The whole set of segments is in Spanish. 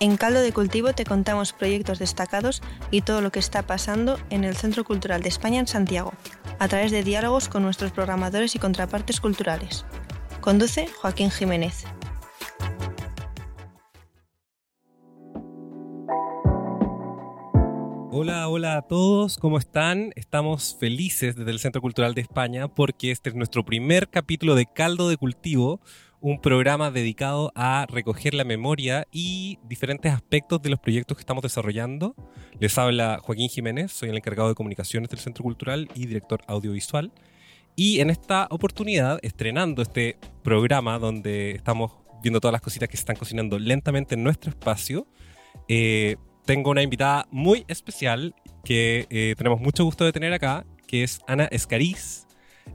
En Caldo de Cultivo te contamos proyectos destacados y todo lo que está pasando en el Centro Cultural de España en Santiago, a través de diálogos con nuestros programadores y contrapartes culturales. Conduce Joaquín Jiménez. Hola, hola a todos, ¿cómo están? Estamos felices desde el Centro Cultural de España porque este es nuestro primer capítulo de Caldo de Cultivo, un programa dedicado a recoger la memoria y diferentes aspectos de los proyectos que estamos desarrollando. Les habla Joaquín Jiménez, soy el encargado de comunicaciones del Centro Cultural y director audiovisual. Y en esta oportunidad, estrenando este programa donde estamos viendo todas las cositas que se están cocinando lentamente en nuestro espacio, eh, tengo una invitada muy especial que eh, tenemos mucho gusto de tener acá, que es Ana Escariz.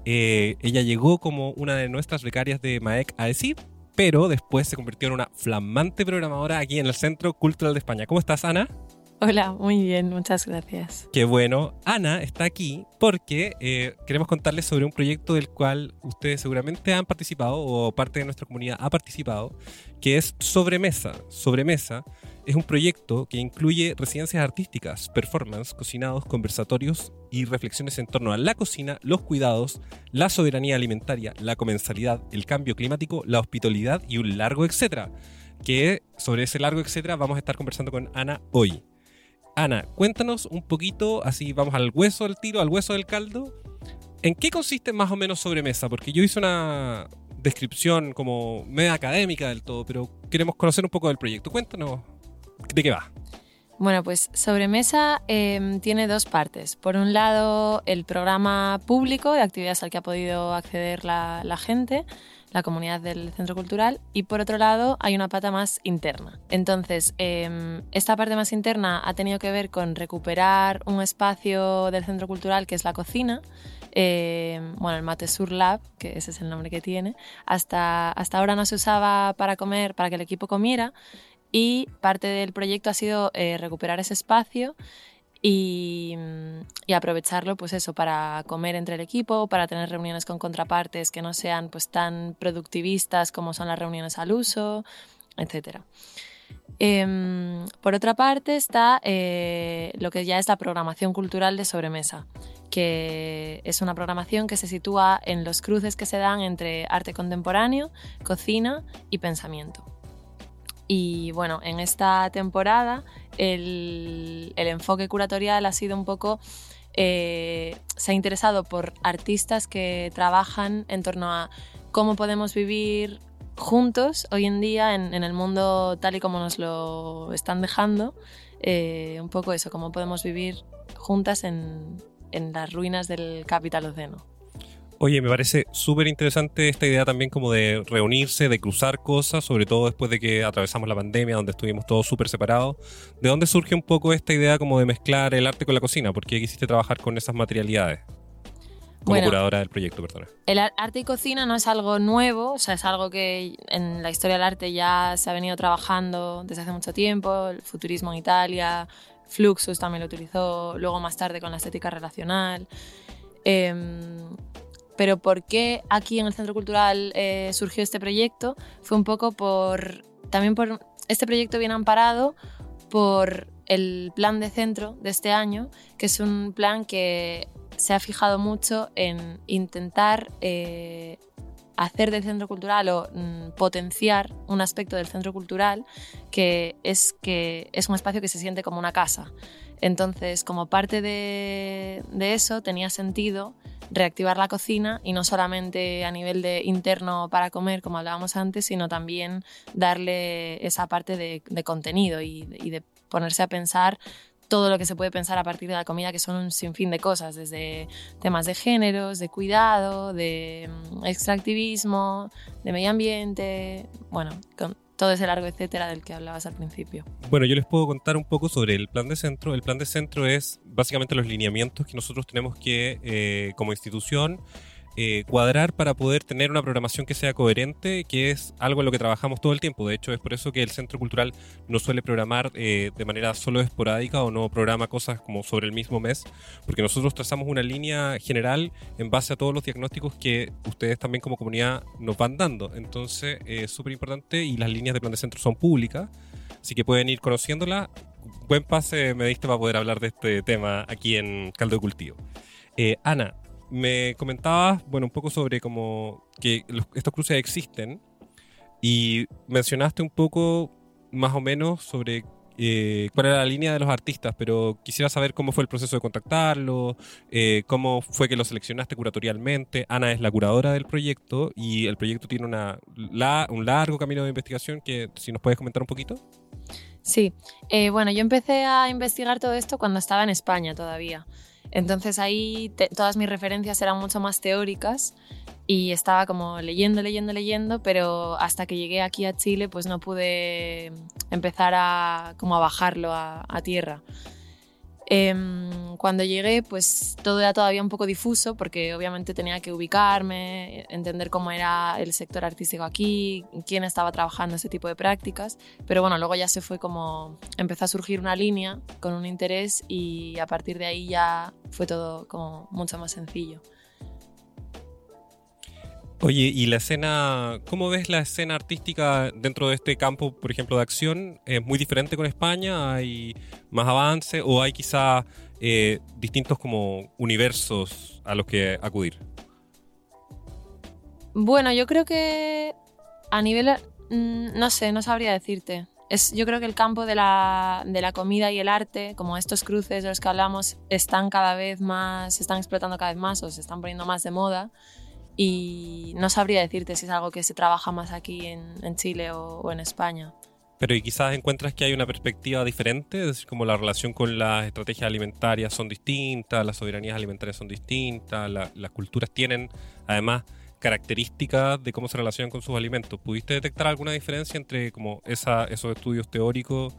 Eh, ella llegó como una de nuestras becarias de MAEC AESI, pero después se convirtió en una flamante programadora aquí en el Centro Cultural de España. ¿Cómo estás, Ana? Hola, muy bien, muchas gracias. Qué bueno. Ana está aquí porque eh, queremos contarles sobre un proyecto del cual ustedes seguramente han participado o parte de nuestra comunidad ha participado, que es Sobremesa. Sobremesa es un proyecto que incluye residencias artísticas, performance, cocinados, conversatorios y reflexiones en torno a la cocina, los cuidados, la soberanía alimentaria, la comensalidad, el cambio climático, la hospitalidad y un largo etcétera. Que sobre ese largo etcétera vamos a estar conversando con Ana hoy. Ana, cuéntanos un poquito, así vamos al hueso del tiro, al hueso del caldo. ¿En qué consiste más o menos sobremesa? Porque yo hice una descripción como media académica del todo, pero queremos conocer un poco del proyecto. Cuéntanos ¿De qué va? Bueno, pues Sobremesa em, tiene dos partes. Por un lado, el programa público de actividades al que ha podido acceder la, gente, la comunidad del centro cultural, y por otro lado, hay una pata más interna. Entonces, em, esta parte más interna ha tenido que ver con recuperar un espacio del centro cultural que es la cocina. Em, bueno, el Mate Sur Lab, que ese es el nombre que tiene, hasta, hasta ahora no se usaba para comer, para que el equipo comiera, y parte del proyecto ha sido eh, recuperar ese espacio y, aprovecharlo pues eso para comer entre el equipo, para tener reuniones con contrapartes que no sean pues tan productivistas como son las reuniones al uso, etc. Em, por otra parte está eh, lo que ya es la programación cultural de sobremesa, que es una programación que se sitúa en los cruces que se dan entre arte contemporáneo, cocina y pensamiento. Y bueno, en esta temporada el, enfoque curatorial ha sido un poco eh, se ha interesado por artistas que trabajan en torno a cómo podemos vivir juntos hoy en día en, el mundo tal y como nos lo están dejando. Eh, un poco eso, cómo podemos vivir juntas en, en las ruinas del capitaloceno. Oye, me parece súper interesante esta idea también como de reunirse, de cruzar cosas, sobre todo después de que atravesamos la pandemia, donde estuvimos todos súper separados. ¿De dónde surge un poco esta idea como de mezclar el arte con la cocina? ¿Por qué quisiste trabajar con esas materialidades? Como curadora del proyecto, perdona. El arte y cocina no es algo nuevo, o sea, es algo que en la historia del arte ya se ha venido trabajando desde hace mucho tiempo, el futurismo en Italia, Fluxus también lo utilizó, luego más tarde con la estética relacional. Eh, pero por qué aquí en el Centro Cultural eh, surgió este proyecto fue un poco por, también por, este proyecto viene amparado por el plan de centro de este año, que es un plan que se ha fijado mucho en intentar eh, hacer del centro cultural o mm, potenciar un aspecto del centro cultural que es que es un espacio que se siente como una casa. Entonces, como parte de, de eso, tenía sentido reactivar la cocina y no solamente a nivel de interno para comer, como hablábamos antes, sino también darle esa parte de, contenido y de, ponerse a pensar todo lo que se puede pensar a partir de la comida, que son un sinfín de cosas, desde temas de géneros, de cuidado, de mm, extractivismo, de medio ambiente, bueno, todo ese largo etcétera del que hablabas al principio. Bueno, yo les puedo contar un poco sobre el plan de centro. El plan de centro es básicamente los lineamientos que nosotros tenemos que, eh, como institución, eh, cuadrar para poder tener una programación que sea coherente, que es algo en lo que trabajamos todo el tiempo. De hecho, es por eso que el Centro Cultural no suele programar eh, de manera solo esporádica o no programa cosas como sobre el mismo mes, porque nosotros trazamos una línea general en base a todos los diagnósticos que ustedes también como comunidad nos van dando. Entonces, es súper importante y las líneas de plan de centro son públicas, así que pueden ir conociéndolas. Buen pase me diste para poder hablar de este tema aquí en Caldo de Cultivo. Eh, Ana, me comentabas, bueno, un poco sobre cómo que estos cruces existen y mencionaste un poco más o menos sobre eh, cuál era la línea de los artistas, pero quisiera saber cómo fue el proceso de contactarlo, eh, cómo fue que lo seleccionaste curatorialmente. Ana es la curadora del proyecto y el proyecto tiene una, un largo camino de investigación que si nos puedes comentar un poquito. Sí, eh, bueno, yo empecé a investigar todo esto cuando estaba en España todavía. Entonces ahí todas mis referencias eran mucho más teóricas y estaba como leyendo, leyendo, leyendo, pero hasta que llegué aquí a Chile pues no pude empezar a, como a bajarlo a tierra. Em, cuando llegué, pues todo era todavía un poco difuso porque obviamente tenía que ubicarme, entender cómo era el sector artístico aquí, quién estaba trabajando ese tipo de prácticas, pero bueno, luego ya se fue como, empezó a surgir una línea con un interés y a partir de ahí ya fue todo como mucho más sencillo. Oye, ¿y la escena, cómo ves la escena artística dentro de este campo, por ejemplo, de acción? ¿Es muy diferente con España? ¿Hay más avance o hay quizá eh, distintos como universos a los que acudir? Bueno, yo creo que a nivel, mm, no sé, no sabría decirte. Es, yo creo que el campo de la, de la, comida y el arte, como estos cruces de los que hablamos, están cada vez más, se están explotando cada vez más o se están poniendo más de moda y no sabría decirte si es algo que se trabaja más aquí en, Chile o, en España. Pero y quizás encuentras que hay una perspectiva diferente, es decir, como la relación con las estrategias alimentarias son distintas, las soberanías alimentarias son distintas, las culturas tienen además características de cómo se relacionan con sus alimentos. ¿Pudiste detectar alguna diferencia entre como esa, esos estudios teóricos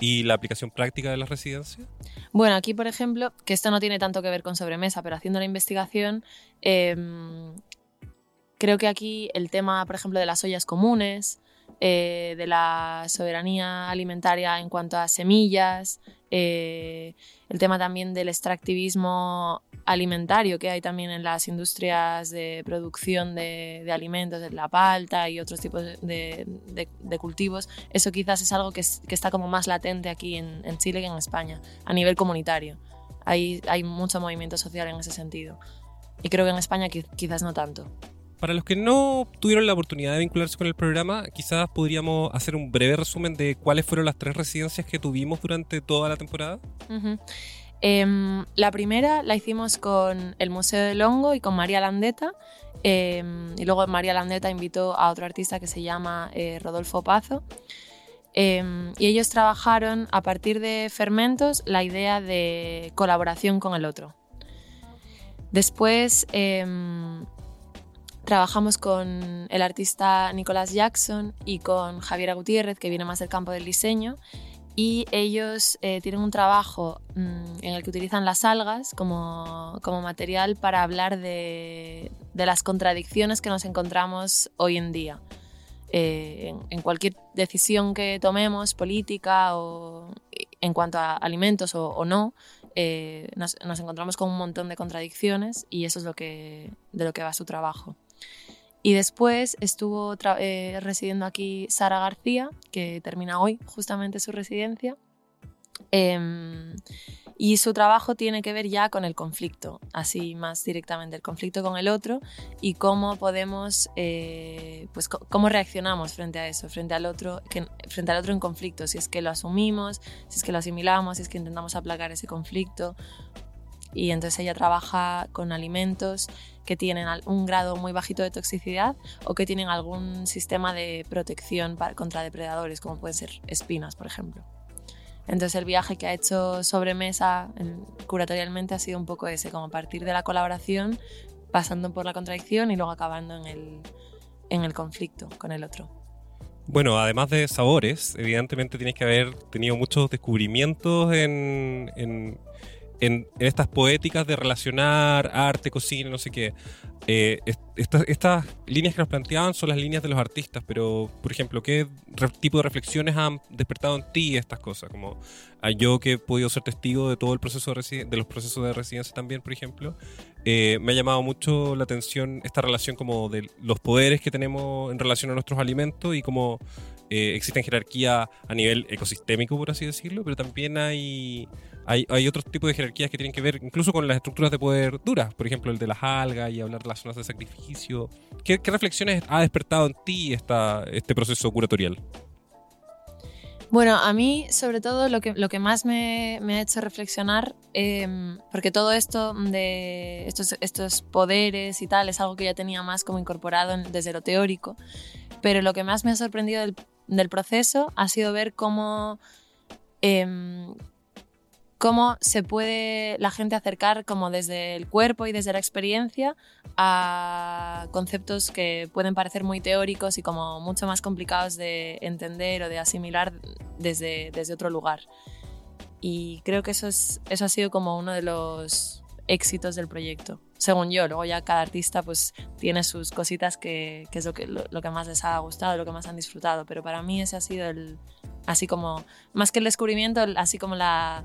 y la aplicación práctica de las residencias? Bueno, aquí por ejemplo, que esto no tiene tanto que ver con sobremesa, pero haciendo la investigación, eh, Creo que aquí el tema, por ejemplo, de las ollas comunes, eh, de la soberanía alimentaria en cuanto a semillas, eh, el tema también del extractivismo alimentario que hay también en las industrias de producción de, alimentos, de la palta y otros tipos de, cultivos, eso quizás es algo que, está como más latente aquí en, Chile que en España, a nivel comunitario. Hay, hay mucho movimiento social en ese sentido. Y creo que en España quizás no tanto. Para los que no tuvieron la oportunidad de vincularse con el programa, quizás podríamos hacer un breve resumen de cuáles fueron las tres residencias que tuvimos durante toda la temporada. Em, la primera la hicimos con el Museo del Hongo y con María Landeta. Em, y luego María Landeta invitó a otro artista que se llama eh, Rodolfo Pazo. Em, y ellos trabajaron a partir de fermentos la idea de colaboración con el otro. Después Trabajamos con el artista Nicolás Jackson y con Javiera Gutiérrez, que viene más del campo del diseño, y ellos eh, tienen un trabajo mm, en el que utilizan las algas como, como material para hablar de, de, las contradicciones que nos encontramos hoy en día. Eh, en, cualquier decisión que tomemos, política o en cuanto a alimentos o, no, eh, nos, nos, encontramos con un montón de contradicciones y eso es lo que, de lo que va su trabajo. Y después estuvo eh, residiendo aquí Sara García, que termina hoy justamente su residencia. Em, y su trabajo tiene que ver ya con el conflicto, así más directamente, el conflicto con el otro y cómo podemos, eh, pues cómo reaccionamos frente a eso, frente al otro, frente al otro en conflicto, si es que lo asumimos, si es que lo asimilamos, si es que intentamos aplacar ese conflicto. Y entonces ella trabaja con alimentos que tienen un grado muy bajito de toxicidad o que tienen algún sistema de protección contra depredadores, como pueden ser espinas, por ejemplo. Entonces el viaje que ha hecho sobre mesa curatorialmente ha sido un poco ese, como partir de la colaboración, pasando por la contradicción y luego acabando en el, en el conflicto con el otro. Bueno, además de sabores, evidentemente tienes que haber tenido muchos descubrimientos en, en, en estas poéticas de relacionar arte, cocina, no sé qué. Eh, estas, estas líneas que nos planteaban son las líneas de los artistas, pero, por ejemplo, ¿qué tipo de reflexiones han despertado en ti estas cosas? Como yo que he podido ser testigo de todo el proceso de, de los procesos de residencia también, por ejemplo, eh, me ha llamado mucho la atención esta relación como de los poderes que tenemos en relación a nuestros alimentos y cómo eh, existen jerarquía a nivel ecosistémico, por así decirlo, pero también hay hay, hay otros tipos de jerarquías que tienen que ver incluso con las estructuras de poder duras, por ejemplo el de las algas y hablar de las zonas de sacrificio. ¿Qué, reflexiones ha despertado en ti esta, este proceso curatorial? Bueno, a mí sobre todo lo que, lo que más me, me ha hecho reflexionar, em, porque todo esto de estos, estos poderes y tal es algo que ya tenía más como incorporado desde lo teórico, pero lo que más me ha sorprendido del, del proceso ha sido ver cómo... Eh, cómo se puede la gente acercar como desde el cuerpo y desde la experiencia a conceptos que pueden parecer muy teóricos y como mucho más complicados de entender o de asimilar desde, desde otro lugar. Y creo que eso, es, eso ha sido como uno de los éxitos del proyecto, según yo. Luego ya cada artista pues tiene sus cositas que, que es lo que, lo, que más les ha gustado, lo que más han disfrutado, pero para mí ese ha sido el, así como, más que el descubrimiento, así como la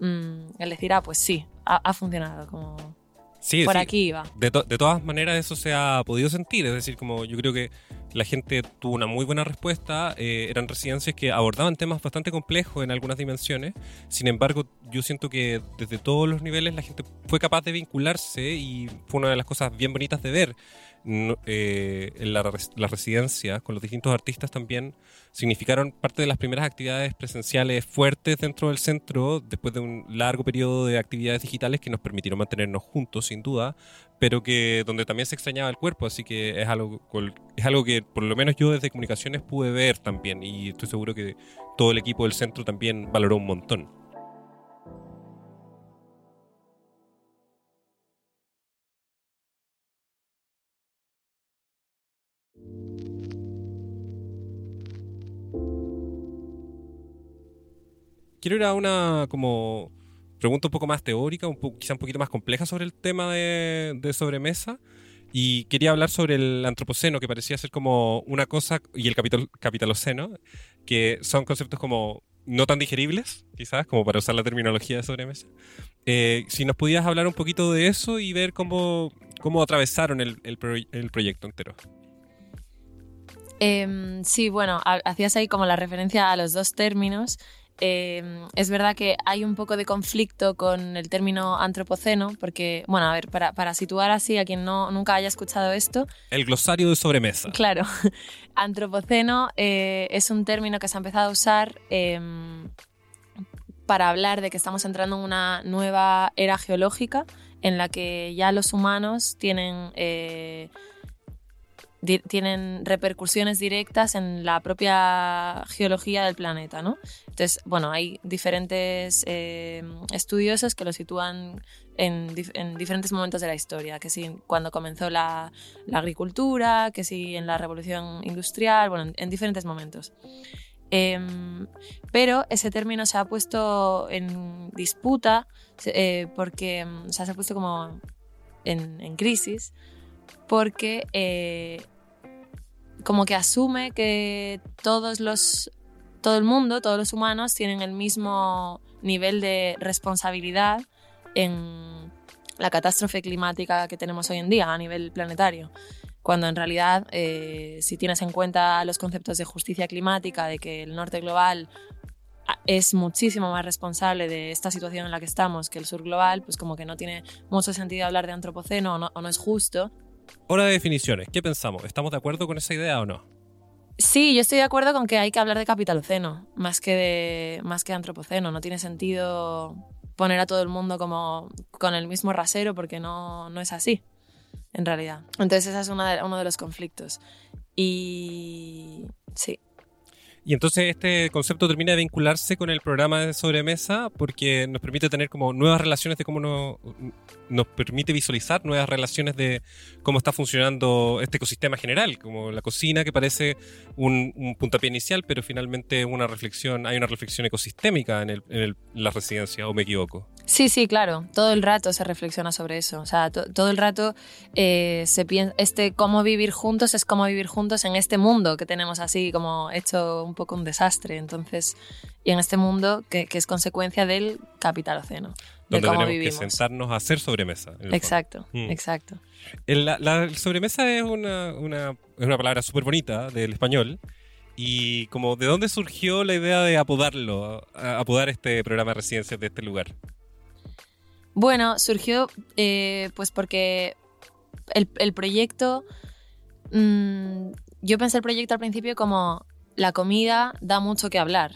Mm, el decir, ah, pues sí, ha, funcionado, como sí, por aquí iba. De, de, todas maneras eso se ha podido sentir, es decir, como yo creo que la gente tuvo una muy buena respuesta, eh, eran residencias que abordaban temas bastante complejos en algunas dimensiones, sin embargo yo siento que desde todos los niveles la gente fue capaz de vincularse y fue una de las cosas bien bonitas de ver eh, las residencias con los distintos artistas también significaron parte de las primeras actividades presenciales fuertes dentro del centro después de un largo periodo de actividades digitales que nos permitieron mantenernos juntos sin duda pero que donde también se extrañaba el cuerpo así que es algo es algo que por lo menos yo desde comunicaciones pude ver también y estoy seguro que todo el equipo del centro también valoró un montón quiero ir una como pregunta un poco más teórica, un quizá un poquito más compleja sobre el tema de, sobremesa. Y quería hablar sobre el antropoceno, que parecía ser como una cosa, y el capital, capitaloceno, que son conceptos como no tan digeribles, quizás, como para usar la terminología de sobremesa. Eh, si nos pudieras hablar un poquito de eso y ver cómo, cómo atravesaron el, el, el proyecto entero. Em, sí, bueno, hacías ahí como la referencia a los dos términos. Em, es verdad que hay un poco de conflicto con el término antropoceno, porque, bueno, a ver, para, situar así a quien no, nunca haya escuchado esto. El glosario de sobremesa. Claro. antropoceno eh, es un término que se ha empezado a usar em, para hablar de que estamos entrando en una nueva era geológica en la que ya los humanos tienen. Tienen repercusiones directas en la propia geología del planeta, ¿no? Entonces, bueno, hay diferentes eh, estudiosos que lo sitúan en, diferentes momentos de la historia, que si cuando comenzó la, agricultura, que si en la revolución industrial, bueno, en, diferentes momentos. Em, pero ese término se ha puesto en disputa eh, porque se ha puesto como en, crisis porque eh, como que asume que todos los, todo el mundo, todos los humanos tienen el mismo nivel de responsabilidad en la catástrofe climática que tenemos hoy en día a nivel planetario. Cuando en realidad, eh, si tienes en cuenta los conceptos de justicia climática, de que el norte global es muchísimo más responsable de esta situación en la que estamos que el sur global, pues como que no tiene mucho sentido hablar de antropoceno o no es justo. Hora de definiciones. ¿Qué pensamos? ¿Estamos de acuerdo con esa idea o no? Sí, yo estoy de acuerdo con que hay que hablar de capitaloceno más que de más que antropoceno. No tiene sentido poner a todo el mundo como con el mismo rasero porque no, no es así, en realidad. Entonces ese es uno de los conflictos. Y sí. Y entonces este concepto termina de vincularse con el programa de sobremesa porque nos permite tener como nuevas relaciones de cómo nos, nos permite visualizar nuevas relaciones de cómo está funcionando este ecosistema general, como la cocina que parece un, un puntapié inicial, pero finalmente una reflexión, hay una reflexión ecosistémica en, el, en el, la residencia, o me equivoco. Sí, sí, claro. Todo el rato se reflexiona sobre eso. O sea, to todo el rato eh, se piensa, este cómo vivir juntos es cómo vivir juntos en este mundo que tenemos así como hecho un poco un desastre. Entonces, y en este mundo que, que es consecuencia del capitaloceno. De Donde cómo tenemos vivimos. que sentarnos a hacer sobremesa. Exacto. Mm. exacto. El- La, la sobremesa es una, una, es una palabra súper bonita del español. Y como, ¿de dónde surgió la idea de apodarlo, apodar este programa de residencias de este lugar? Bueno, surgió eh, pues porque el, el proyecto, mm, yo pensé el proyecto al principio como la comida da mucho que hablar.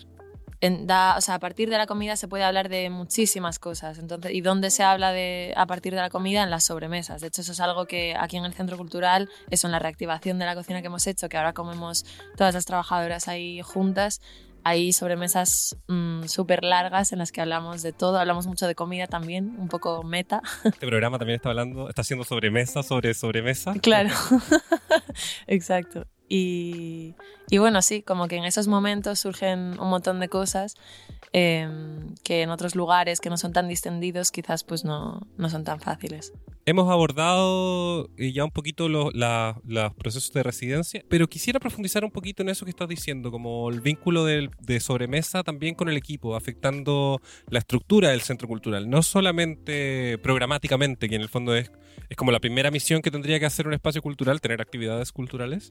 Da, o sea, a partir de la comida se puede hablar de muchísimas cosas. Entonces, ¿y dónde se habla de a partir de la comida? En las sobremesas. De hecho, eso es algo que aquí en el Centro Cultural, eso en la reactivación de la cocina que hemos hecho, que ahora comemos todas las trabajadoras ahí juntas, hay sobremesas mm, súper largas en las que hablamos de todo. Hablamos mucho de comida también, un poco meta. Este programa también está hablando, está haciendo sobremesa sobre sobremesa. Claro, exacto. Y, y bueno, sí, como que en esos momentos surgen un montón de cosas eh, que en otros lugares que no son tan distendidos quizás pues no, no son tan fáciles. Hemos abordado eh, ya un poquito los procesos de residencia, pero quisiera profundizar un poquito en eso que estás diciendo, como el vínculo del- de sobremesa también con el equipo, afectando la estructura del centro cultural, no solamente programáticamente, que en el fondo es, es como la primera misión que tendría que hacer un espacio cultural, tener actividades culturales,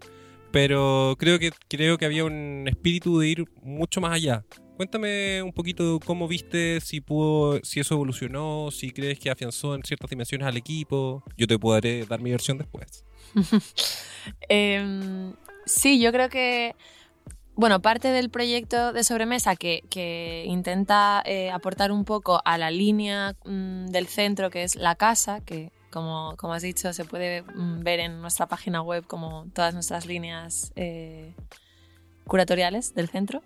pero creo que, creo que había un espíritu de ir mucho más allá. Cuéntame un poquito cómo viste, si pudo, si eso evolucionó, si crees que afianzó en ciertas dimensiones al equipo. Yo te podré dar mi versión después. Eh, sí, yo creo que, bueno, parte del proyecto de sobremesa que, que intenta eh, aportar un poco a la línea mm, del centro, que es la casa, que como, has dicho, se puede mm, ver en nuestra página web como todas nuestras líneas eh, curatoriales del centro.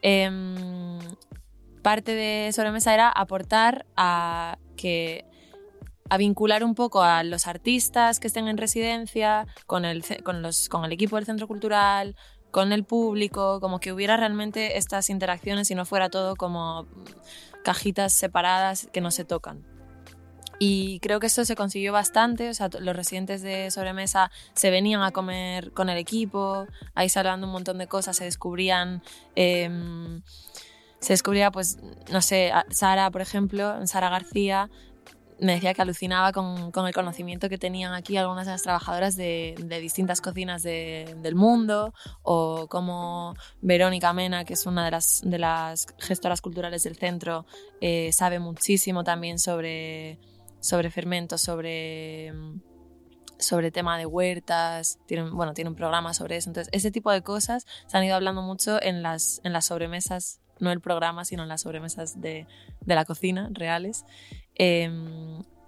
Em, parte de sobremesa era aportar a que a vincular un poco a los artistas que estén en residencia con el, con los, con el equipo del centro cultural, con el público, como que hubiera realmente estas interacciones y no fuera todo como cajitas separadas que no se tocan. Y creo que esto se consiguió bastante, o sea, los residentes de sobremesa se venían a comer con el equipo, ahí se hablaban un montón de cosas, se descubrían, em, se descubría, pues, no sé, Sara, por ejemplo, Sara García, me decía que alucinaba con, con el conocimiento que tenían aquí algunas de las trabajadoras de, de distintas cocinas de- del mundo, o como Verónica Mena, que es una de las, de las gestoras culturales del centro, eh, sabe muchísimo también sobre, sobre fermentos, sobre, sobre tema de huertas, tiene, un- bueno, tiene un programa sobre eso. Entonces, ese tipo de cosas se han ido hablando mucho en las, en las sobremesas, no el programa, sino en las sobremesas de, de la cocina reales. Eh,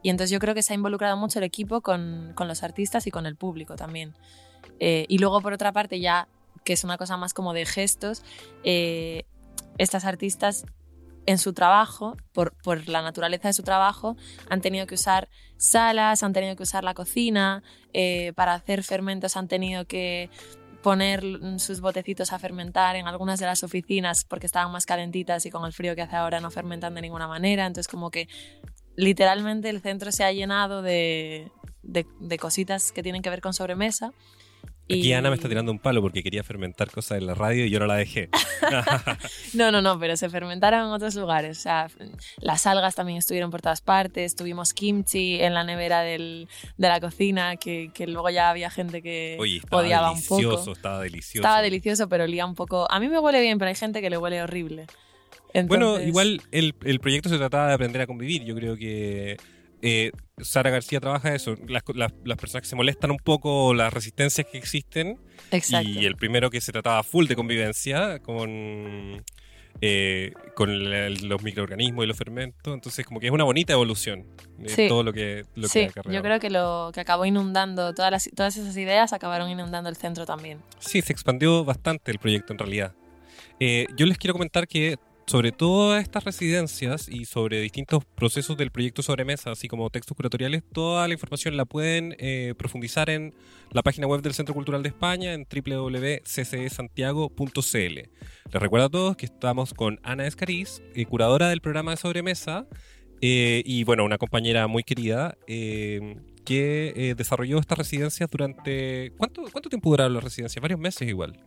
y entonces yo creo que se ha involucrado mucho el equipo con, con los artistas y con el público también. Eh, y luego, por otra parte, ya que es una cosa más como de gestos, eh, estas artistas en su trabajo, por, por la naturaleza de su trabajo, han tenido que usar salas, han tenido que usar la cocina, eh, para hacer fermentos han tenido que poner sus botecitos a fermentar en algunas de las oficinas porque estaban más calentitas y con el frío que hace ahora no fermentan de ninguna manera. Entonces como que literalmente el centro se ha llenado de, de- de cositas que tienen que ver con sobremesa. Aquí Y- Ana me está tirando un palo porque quería fermentar cosas en la radio y yo no la dejé. No, no, no, pero se fermentaron en otros lugares. O sea, las algas también estuvieron por todas partes. Tuvimos kimchi en la nevera del- de la cocina, que, que luego ya había gente que Oye, estaba odiaba un delicioso, poco. estaba delicioso. Estaba delicioso, pero olía un poco. A mí me huele bien, pero hay gente que le huele horrible. Bueno, igual el, el proyecto se trataba de aprender a convivir. Yo creo que eh, Sara García trabaja eso. Las, las- las personas que se molestan un poco, las resistencias que existen. Exacto. Y el primero que se trataba full de convivencia con, eh, con el- los microorganismos y los fermentos. Entonces, como que es una bonita evolución de Sí. todo lo que, lo que sí, acarreado. yo creo que lo que acabó inundando, todas, las, todas esas ideas acabaron inundando el centro también. Sí, se expandió bastante el proyecto en realidad. Eh, yo les quiero comentar que sobre todas estas residencias y sobre distintos procesos del proyecto Sobremesa, así como textos curatoriales, toda la información la pueden eh, profundizar en la página web del Centro Cultural de España en www.ccesantiago.cl. Les recuerdo a todos que estamos con Ana Escariz, eh, curadora del programa de Sobremesa, eh, y bueno, una compañera muy querida que desarrolló estas residencias durante... ¿Cuánto, ¿Cuánto tiempo duraron las residencias? Varios meses igual.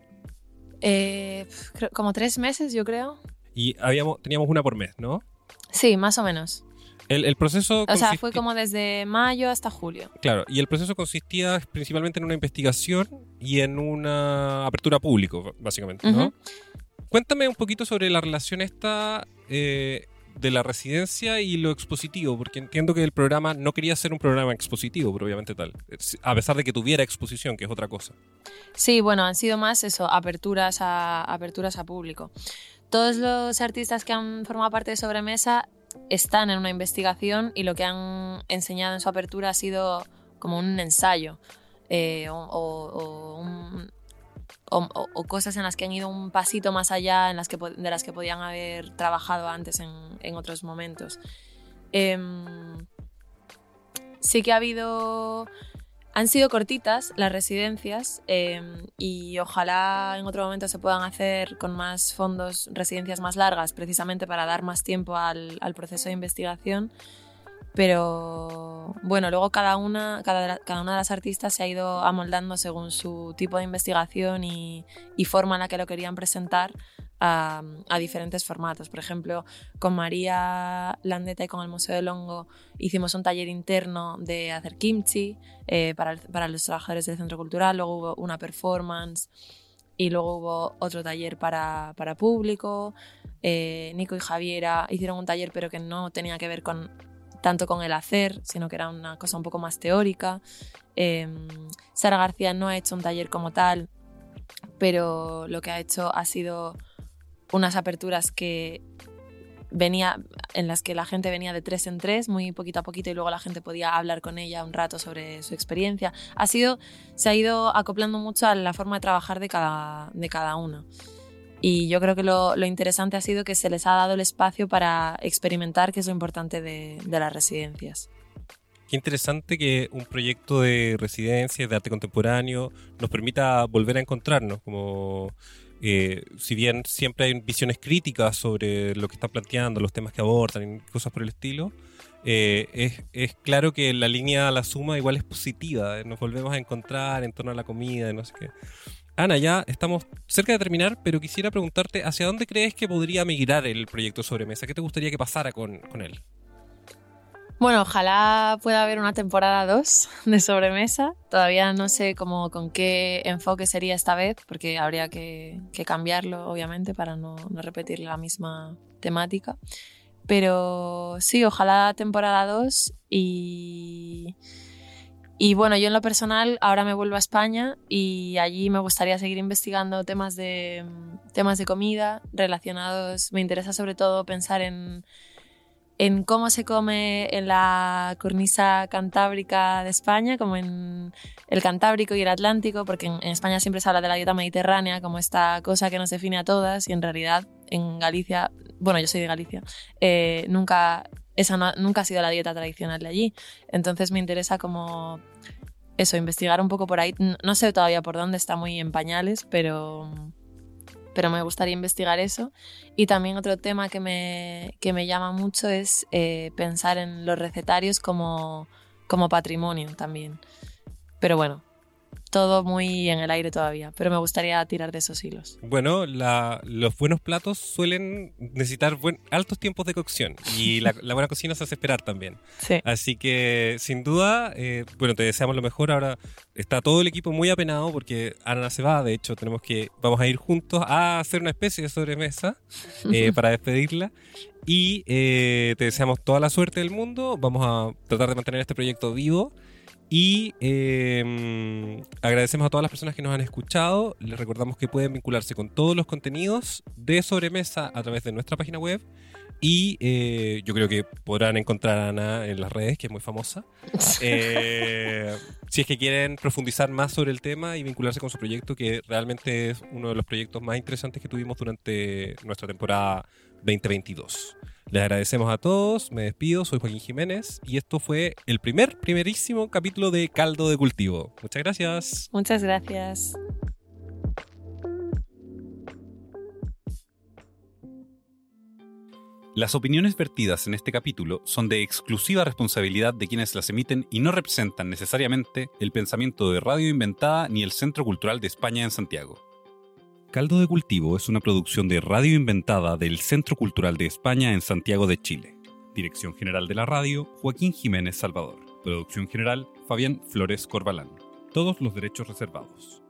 como tres meses, yo creo. Y habíamos, teníamos una por mes, ¿no? Sí, más o menos. El, proceso... O sea, fue como desde mayo hasta julio. Claro, y el proceso consistía principalmente en una investigación y en una apertura público, básicamente, ¿no? Cuéntame un poquito sobre la relación esta eh, de la residencia y lo expositivo, porque entiendo que el programa no quería ser un programa expositivo, pero obviamente tal, a pesar de que tuviera exposición, que es otra cosa. Sí, bueno, han sido más eso, aperturas a, aperturas a público. Todos los artistas que han formado parte de Sobremesa están en una investigación y lo que han enseñado en su apertura ha sido como un ensayo eh, o, cosas en las que han ido un pasito más allá en las que, de las que podían haber trabajado antes en, otros momentos. Em, sí que ha habido han sido cortitas las residencias em, y ojalá en otro momento se puedan hacer con más fondos residencias más largas, precisamente para dar más tiempo al, proceso de investigación. Pero bueno, luego cada una, cada, una de las artistas se ha ido amoldando según su tipo de investigación y forma en la que lo querían presentar a, diferentes formatos. Por ejemplo, con María Landeta y con el Museo del Hongo hicimos un taller interno de hacer kimchi eh, para, los trabajadores del centro cultural, luego hubo una performance y luego hubo otro taller para, público. Eh, Nico y Javiera hicieron un taller pero que no tenía que ver con tanto con el hacer, sino que era una cosa un poco más teórica. Em, Sara García no ha hecho un taller como tal, pero lo que ha hecho ha sido unas aperturas que venía en las que la gente venía de tres en tres, muy poquito a poquito, y luego la gente podía hablar con ella un rato sobre su experiencia. Ha sido, se ha ido acoplando mucho a la forma de trabajar de cada, de cada uno. Y yo creo que lo, interesante ha sido que se les ha dado el espacio para experimentar, que es lo importante de, de las residencias. Qué interesante que un proyecto de residencias de arte contemporáneo nos permita volver a encontrarnos, como eh, si bien siempre hay visiones críticas sobre lo que están planteando, los temas que abordan y cosas por el estilo, eh, es, claro que la línea a la suma igual es positiva. Nos volvemos a encontrar en torno a la comida y no sé qué. Ana, ya estamos cerca de terminar, pero quisiera preguntarte, ¿hacia dónde crees que podría migrar el proyecto Sobremesa? ¿Qué te gustaría que pasara con, con él? Bueno, ojalá pueda haber una temporada 2 de sobremesa. Todavía no sé cómo, con qué enfoque sería esta vez, porque habría que, cambiarlo, obviamente, para no, repetir la misma temática. Pero sí, ojalá temporada 2 y... Y bueno, yo en lo personal ahora me vuelvo a España y allí me gustaría seguir investigando temas de, temas de comida relacionados. Me interesa sobre todo pensar en, en cómo se come en la cornisa cantábrica de España, como en el Cantábrico y el Atlántico, porque en, España siempre se habla de la dieta mediterránea como esta cosa que nos define a todas y en realidad en Galicia, bueno, yo soy de Galicia, eh, nunca, esa nunca ha sido la dieta tradicional de allí. Entonces me interesa como eso, investigar un poco por ahí. No sé todavía por dónde, está muy en pañales, pero pero me gustaría investigar eso. Y también otro tema que me, que me llama mucho es eh, pensar en los recetarios como, como patrimonio también. Pero bueno, todo muy en el aire todavía, pero me gustaría tirar de esos hilos. Bueno, los buenos platos suelen necesitar altos tiempos de cocción y la, buena cocina se hace esperar también. Así que, sin duda, eh, bueno, te deseamos lo mejor. Ahora está todo el equipo muy apenado porque Ana se va, de hecho, tenemos que, vamos a ir juntos a hacer una especie de sobremesa eh, para despedirla. Y eh, te deseamos toda la suerte del mundo. Vamos a tratar de mantener este proyecto vivo. Y em, agradecemos a todas las personas que nos han escuchado. Les recordamos que pueden vincularse con todos los contenidos de sobremesa a través de nuestra página web Y eh, yo creo que podrán encontrar a Ana en las redes, que es muy famosa. Eh, si es que quieren profundizar más sobre el tema y vincularse con su proyecto, que realmente es uno de los proyectos más interesantes que tuvimos durante nuestra temporada 2022. Les agradecemos a todos, me despido, soy Joaquín Jiménez y esto fue el primer, primerísimo capítulo de Caldo de Cultivo. Muchas gracias. Muchas gracias. Las opiniones vertidas en este capítulo son de exclusiva responsabilidad de quienes las emiten y no representan necesariamente el pensamiento de Radio Inventada ni el Centro Cultural de España en Santiago. Caldo de Cultivo es una producción de Radio Inventada del Centro Cultural de España en Santiago de Chile. Dirección General de la Radio, Joaquín Jiménez Salvador. Producción General, Fabián Flores Corbalán. Todos los derechos reservados.